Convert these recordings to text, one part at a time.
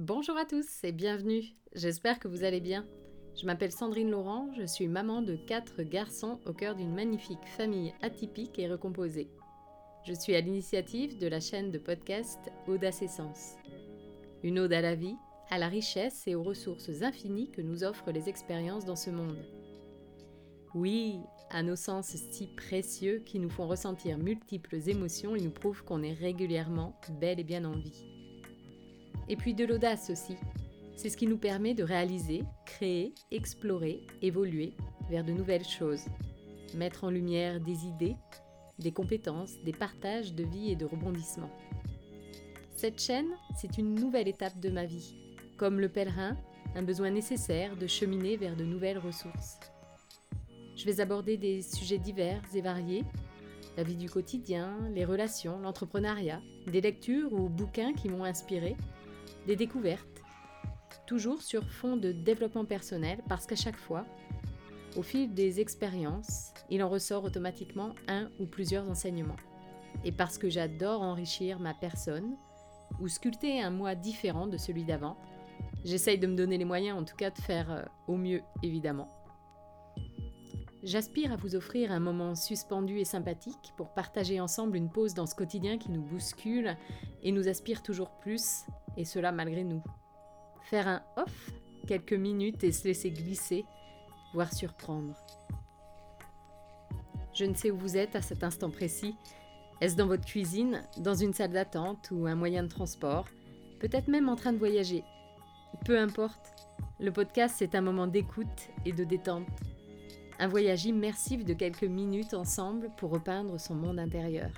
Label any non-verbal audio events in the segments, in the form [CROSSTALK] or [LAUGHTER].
Bonjour à tous et bienvenue. J'espère que vous allez bien. Je m'appelle Sandrine Laurent, je suis maman de quatre garçons au cœur d'une magnifique famille atypique et recomposée. Je suis à l'initiative de la chaîne de podcast Audace Essence. Une ode à la vie, à la richesse et aux ressources infinies que nous offrent les expériences dans ce monde. Oui, à nos sens si précieux qui nous font ressentir multiples émotions et nous prouvent qu'on est régulièrement bel et bien en vie. Et puis de l'audace aussi. C'est ce qui nous permet de réaliser, créer, explorer, évoluer vers de nouvelles choses. Mettre en lumière des idées, des compétences, des partages de vie et de rebondissements. Cette chaîne, c'est une nouvelle étape de ma vie. Comme le pèlerin, un besoin nécessaire de cheminer vers de nouvelles ressources. Je vais aborder des sujets divers et variés, la vie du quotidien, les relations, l'entrepreneuriat, des lectures ou bouquins qui m'ont inspiré, des découvertes, toujours sur fond de développement personnel parce qu'à chaque fois, au fil des expériences, il en ressort automatiquement un ou plusieurs enseignements. Et parce que j'adore enrichir ma personne ou sculpter un moi différent de celui d'avant, j'essaye de me donner les moyens en tout cas de faire euh, au mieux évidemment. J'aspire à vous offrir un moment suspendu et sympathique pour partager ensemble une pause dans ce quotidien qui nous bouscule et nous aspire toujours plus, et cela malgré nous. Faire un off, quelques minutes et se laisser glisser, voire surprendre. Je ne sais où vous êtes à cet instant précis. Est-ce dans votre cuisine, dans une salle d'attente ou un moyen de transport? Peut-être même en train de voyager. Peu importe, le podcast c'est un moment d'écoute et de détente un voyage immersif de quelques minutes ensemble pour repeindre son monde intérieur.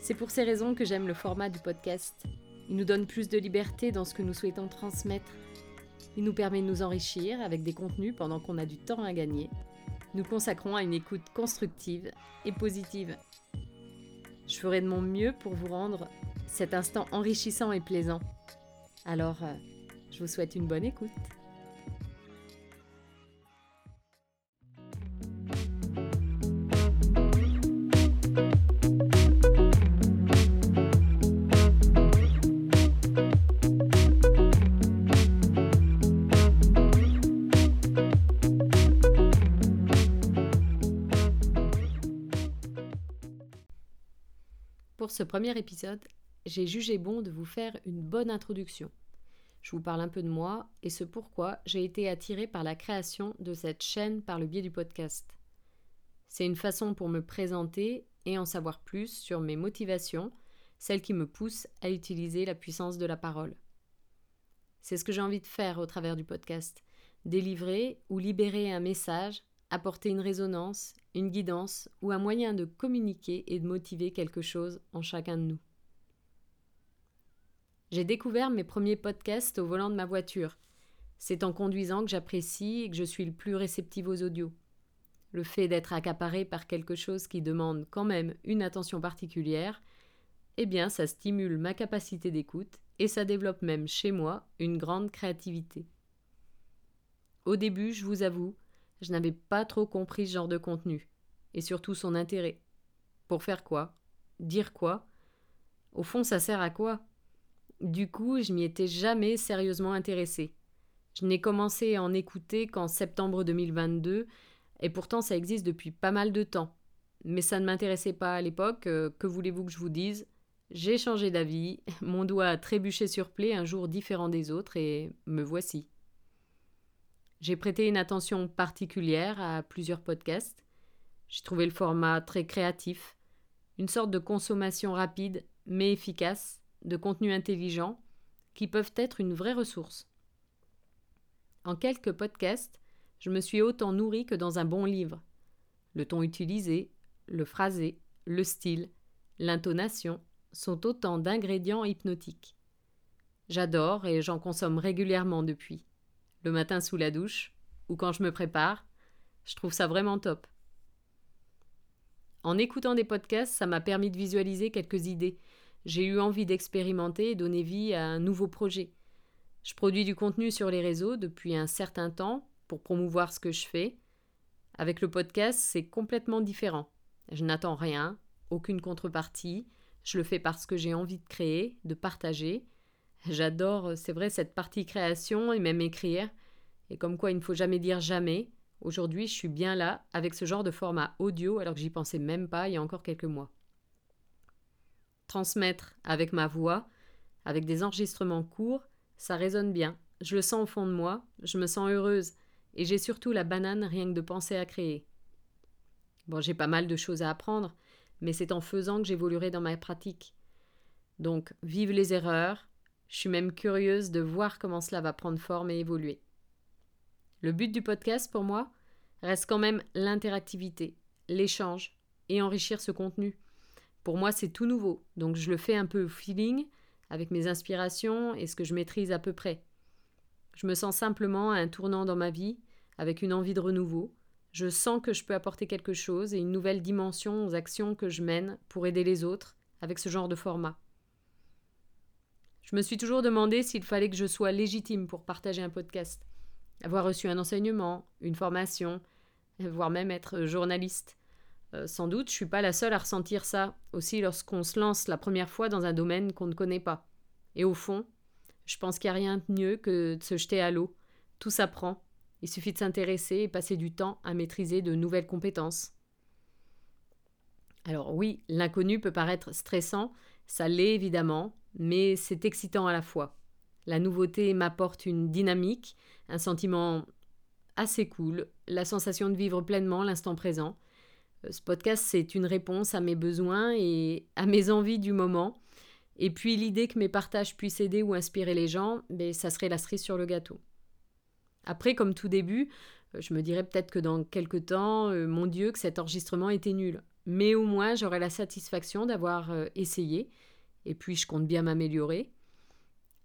C'est pour ces raisons que j'aime le format du podcast. Il nous donne plus de liberté dans ce que nous souhaitons transmettre. Il nous permet de nous enrichir avec des contenus pendant qu'on a du temps à gagner. Nous consacrons à une écoute constructive et positive. Je ferai de mon mieux pour vous rendre cet instant enrichissant et plaisant. Alors, euh, je vous souhaite une bonne écoute. Pour ce premier épisode, j'ai jugé bon de vous faire une bonne introduction. Je vous parle un peu de moi et ce pourquoi j'ai été attirée par la création de cette chaîne par le biais du podcast. C'est une façon pour me présenter et en savoir plus sur mes motivations, celles qui me poussent à utiliser la puissance de la parole. C'est ce que j'ai envie de faire au travers du podcast, délivrer ou libérer un message, apporter une résonance, une guidance ou un moyen de communiquer et de motiver quelque chose en chacun de nous. J'ai découvert mes premiers podcasts au volant de ma voiture. C'est en conduisant que j'apprécie et que je suis le plus réceptive aux audios. Le fait d'être accaparé par quelque chose qui demande quand même une attention particulière, eh bien ça stimule ma capacité d'écoute et ça développe même chez moi une grande créativité. Au début, je vous avoue, je n'avais pas trop compris ce genre de contenu, et surtout son intérêt. Pour faire quoi? Dire quoi? Au fond, ça sert à quoi? Du coup, je m'y étais jamais sérieusement intéressée. Je n'ai commencé à en écouter qu'en septembre 2022, et pourtant ça existe depuis pas mal de temps. Mais ça ne m'intéressait pas à l'époque, euh, que voulez-vous que je vous dise? J'ai changé d'avis, [LAUGHS] mon doigt a trébuché sur plaie un jour différent des autres, et me voici. J'ai prêté une attention particulière à plusieurs podcasts. J'ai trouvé le format très créatif, une sorte de consommation rapide mais efficace de contenus intelligents qui peuvent être une vraie ressource. En quelques podcasts, je me suis autant nourri que dans un bon livre. Le ton utilisé, le phrasé, le style, l'intonation sont autant d'ingrédients hypnotiques. J'adore et j'en consomme régulièrement depuis le matin sous la douche, ou quand je me prépare. Je trouve ça vraiment top. En écoutant des podcasts, ça m'a permis de visualiser quelques idées. J'ai eu envie d'expérimenter et donner vie à un nouveau projet. Je produis du contenu sur les réseaux depuis un certain temps pour promouvoir ce que je fais. Avec le podcast, c'est complètement différent. Je n'attends rien, aucune contrepartie. Je le fais parce que j'ai envie de créer, de partager. J'adore, c'est vrai, cette partie création et même écrire. Et comme quoi il ne faut jamais dire jamais. Aujourd'hui, je suis bien là avec ce genre de format audio alors que j'y pensais même pas il y a encore quelques mois. Transmettre avec ma voix, avec des enregistrements courts, ça résonne bien. Je le sens au fond de moi, je me sens heureuse et j'ai surtout la banane rien que de penser à créer. Bon, j'ai pas mal de choses à apprendre, mais c'est en faisant que j'évoluerai dans ma pratique. Donc, vive les erreurs. Je suis même curieuse de voir comment cela va prendre forme et évoluer. Le but du podcast pour moi reste quand même l'interactivité, l'échange et enrichir ce contenu. Pour moi, c'est tout nouveau, donc je le fais un peu au feeling, avec mes inspirations et ce que je maîtrise à peu près. Je me sens simplement à un tournant dans ma vie, avec une envie de renouveau. Je sens que je peux apporter quelque chose et une nouvelle dimension aux actions que je mène pour aider les autres avec ce genre de format. Je me suis toujours demandé s'il fallait que je sois légitime pour partager un podcast avoir reçu un enseignement, une formation, voire même être journaliste. Euh, sans doute, je suis pas la seule à ressentir ça, aussi lorsqu'on se lance la première fois dans un domaine qu'on ne connaît pas. Et au fond, je pense qu'il n'y a rien de mieux que de se jeter à l'eau. Tout s'apprend. Il suffit de s'intéresser et passer du temps à maîtriser de nouvelles compétences. Alors oui, l'inconnu peut paraître stressant, ça l'est évidemment, mais c'est excitant à la fois. La nouveauté m'apporte une dynamique, un sentiment assez cool, la sensation de vivre pleinement l'instant présent. Euh, ce podcast, c'est une réponse à mes besoins et à mes envies du moment. Et puis l'idée que mes partages puissent aider ou inspirer les gens, ben, ça serait la cerise sur le gâteau. Après, comme tout début, euh, je me dirais peut-être que dans quelques temps, euh, mon Dieu, que cet enregistrement était nul. Mais au moins, j'aurai la satisfaction d'avoir essayé. Et puis, je compte bien m'améliorer.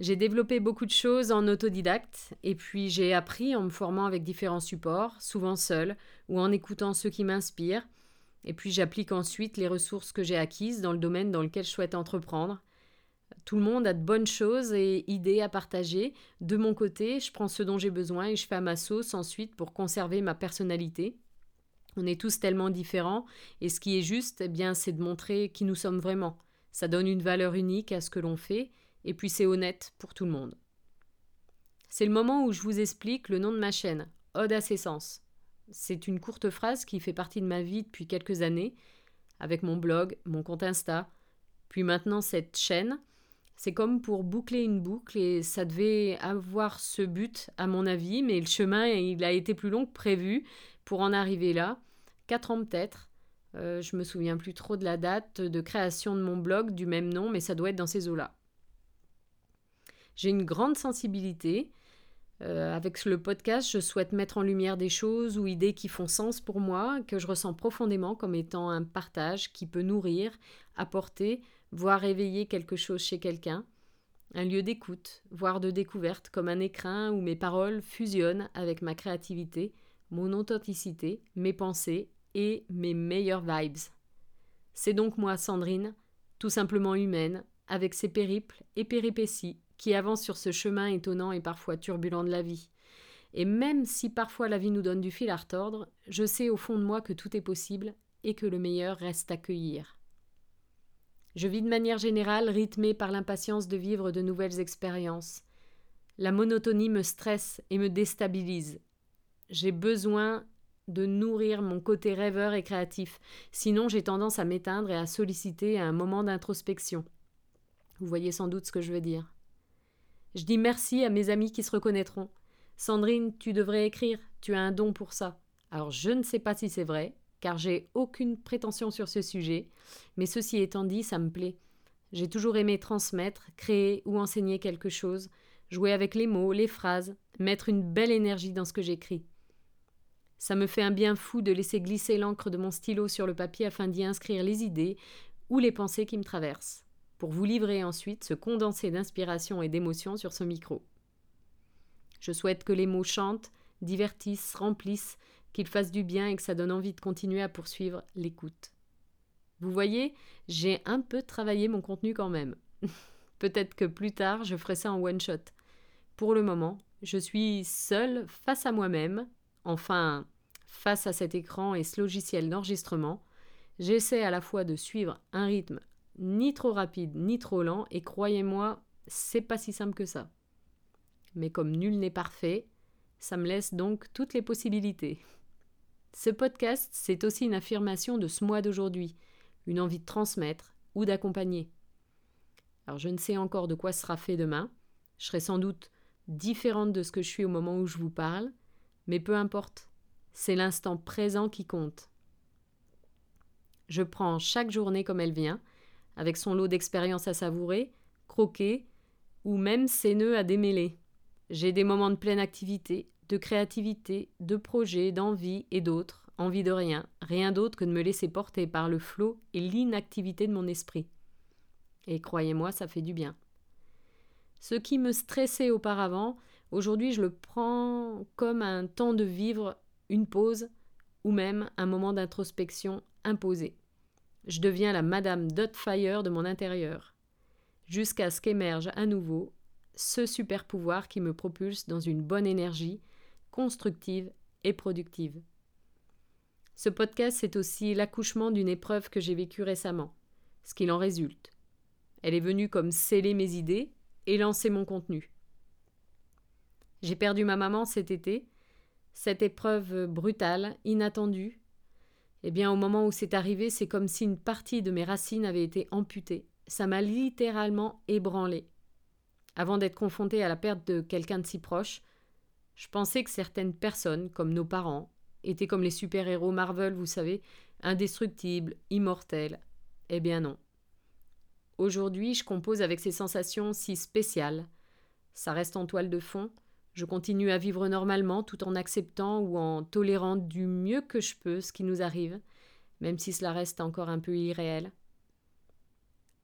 J'ai développé beaucoup de choses en autodidacte et puis j'ai appris en me formant avec différents supports, souvent seul ou en écoutant ceux qui m'inspirent. Et puis j'applique ensuite les ressources que j'ai acquises dans le domaine dans lequel je souhaite entreprendre. Tout le monde a de bonnes choses et idées à partager. De mon côté, je prends ce dont j'ai besoin et je fais à ma sauce ensuite pour conserver ma personnalité. On est tous tellement différents et ce qui est juste, eh bien, c'est de montrer qui nous sommes vraiment. Ça donne une valeur unique à ce que l'on fait et puis c'est honnête pour tout le monde. C'est le moment où je vous explique le nom de ma chaîne, Ode à ses sens. C'est une courte phrase qui fait partie de ma vie depuis quelques années, avec mon blog, mon compte Insta, puis maintenant cette chaîne. C'est comme pour boucler une boucle et ça devait avoir ce but à mon avis, mais le chemin il a été plus long que prévu pour en arriver là. Quatre ans peut-être. Euh, je me souviens plus trop de la date de création de mon blog du même nom, mais ça doit être dans ces eaux-là. J'ai une grande sensibilité. Euh, avec le podcast, je souhaite mettre en lumière des choses ou idées qui font sens pour moi, que je ressens profondément comme étant un partage qui peut nourrir, apporter, voire éveiller quelque chose chez quelqu'un. Un lieu d'écoute, voire de découverte, comme un écrin où mes paroles fusionnent avec ma créativité, mon authenticité, mes pensées et mes meilleures vibes. C'est donc moi, Sandrine, tout simplement humaine, avec ses périples et péripéties, qui avance sur ce chemin étonnant et parfois turbulent de la vie. Et même si parfois la vie nous donne du fil à retordre, je sais au fond de moi que tout est possible et que le meilleur reste à cueillir. Je vis de manière générale rythmée par l'impatience de vivre de nouvelles expériences. La monotonie me stresse et me déstabilise. J'ai besoin de nourrir mon côté rêveur et créatif, sinon j'ai tendance à m'éteindre et à solliciter un moment d'introspection. Vous voyez sans doute ce que je veux dire. Je dis merci à mes amis qui se reconnaîtront. Sandrine, tu devrais écrire, tu as un don pour ça. Alors je ne sais pas si c'est vrai, car j'ai aucune prétention sur ce sujet, mais ceci étant dit, ça me plaît. J'ai toujours aimé transmettre, créer ou enseigner quelque chose, jouer avec les mots, les phrases, mettre une belle énergie dans ce que j'écris. Ça me fait un bien fou de laisser glisser l'encre de mon stylo sur le papier afin d'y inscrire les idées ou les pensées qui me traversent pour vous livrer ensuite ce condensé d'inspiration et d'émotion sur ce micro. Je souhaite que les mots chantent, divertissent, remplissent, qu'ils fassent du bien et que ça donne envie de continuer à poursuivre l'écoute. Vous voyez, j'ai un peu travaillé mon contenu quand même. [LAUGHS] Peut-être que plus tard, je ferai ça en one shot. Pour le moment, je suis seule face à moi-même, enfin, face à cet écran et ce logiciel d'enregistrement. J'essaie à la fois de suivre un rythme ni trop rapide ni trop lent, et croyez-moi, c'est pas si simple que ça. Mais comme nul n'est parfait, ça me laisse donc toutes les possibilités. Ce podcast, c'est aussi une affirmation de ce mois d'aujourd'hui, une envie de transmettre ou d'accompagner. Alors je ne sais encore de quoi sera fait demain, je serai sans doute différente de ce que je suis au moment où je vous parle, mais peu importe, c'est l'instant présent qui compte. Je prends chaque journée comme elle vient, avec son lot d'expériences à savourer, croquer, ou même ses nœuds à démêler. J'ai des moments de pleine activité, de créativité, de projet, d'envie et d'autres, envie de rien, rien d'autre que de me laisser porter par le flot et l'inactivité de mon esprit. Et croyez-moi, ça fait du bien. Ce qui me stressait auparavant, aujourd'hui je le prends comme un temps de vivre, une pause, ou même un moment d'introspection imposé. Je deviens la Madame Dotfire de mon intérieur, jusqu'à ce qu'émerge à nouveau ce super pouvoir qui me propulse dans une bonne énergie, constructive et productive. Ce podcast, c'est aussi l'accouchement d'une épreuve que j'ai vécue récemment, ce qu'il en résulte. Elle est venue comme sceller mes idées et lancer mon contenu. J'ai perdu ma maman cet été. Cette épreuve brutale, inattendue, eh bien, au moment où c'est arrivé, c'est comme si une partie de mes racines avait été amputée. Ça m'a littéralement ébranlée. Avant d'être confrontée à la perte de quelqu'un de si proche, je pensais que certaines personnes, comme nos parents, étaient comme les super-héros Marvel, vous savez, indestructibles, immortels. Eh bien non. Aujourd'hui, je compose avec ces sensations si spéciales. Ça reste en toile de fond. Je continue à vivre normalement tout en acceptant ou en tolérant du mieux que je peux ce qui nous arrive, même si cela reste encore un peu irréel.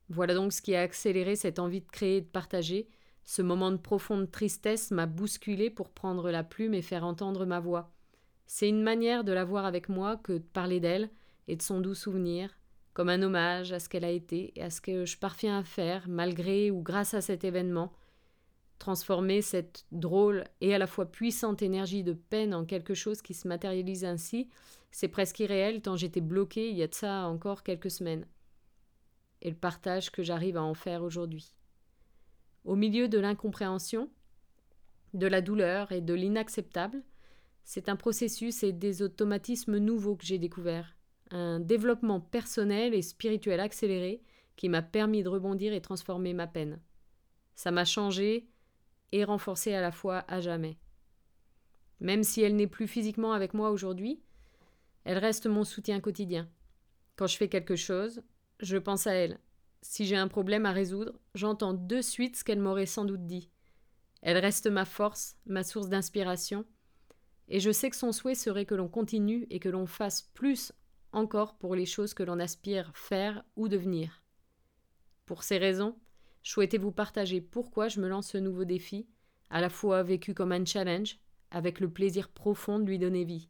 Voilà donc ce qui a accéléré cette envie de créer et de partager. Ce moment de profonde tristesse m'a bousculé pour prendre la plume et faire entendre ma voix. C'est une manière de la voir avec moi que de parler d'elle et de son doux souvenir, comme un hommage à ce qu'elle a été et à ce que je parviens à faire malgré ou grâce à cet événement, transformer cette drôle et à la fois puissante énergie de peine en quelque chose qui se matérialise ainsi, c'est presque irréel tant j'étais bloquée il y a de ça encore quelques semaines. Et le partage que j'arrive à en faire aujourd'hui. Au milieu de l'incompréhension, de la douleur et de l'inacceptable, c'est un processus et des automatismes nouveaux que j'ai découverts un développement personnel et spirituel accéléré qui m'a permis de rebondir et transformer ma peine. Ça m'a changé et renforcé à la fois à jamais. Même si elle n'est plus physiquement avec moi aujourd'hui, elle reste mon soutien quotidien. Quand je fais quelque chose, je pense à elle. Si j'ai un problème à résoudre, j'entends de suite ce qu'elle m'aurait sans doute dit. Elle reste ma force, ma source d'inspiration, et je sais que son souhait serait que l'on continue et que l'on fasse plus encore pour les choses que l'on aspire faire ou devenir. Pour ces raisons, je souhaitais vous partager pourquoi je me lance ce nouveau défi, à la fois vécu comme un challenge, avec le plaisir profond de lui donner vie.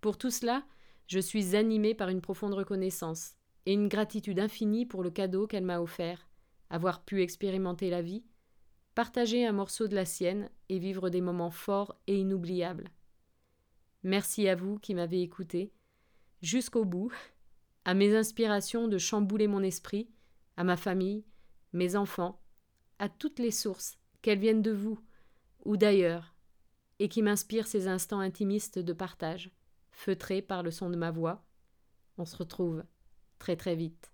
Pour tout cela, je suis animée par une profonde reconnaissance et une gratitude infinie pour le cadeau qu'elle m'a offert, avoir pu expérimenter la vie, partager un morceau de la sienne et vivre des moments forts et inoubliables. Merci à vous qui m'avez écouté jusqu'au bout, à mes inspirations de chambouler mon esprit, à ma famille, mes enfants, à toutes les sources, qu'elles viennent de vous ou d'ailleurs, et qui m'inspirent ces instants intimistes de partage, feutrés par le son de ma voix. On se retrouve très très vite.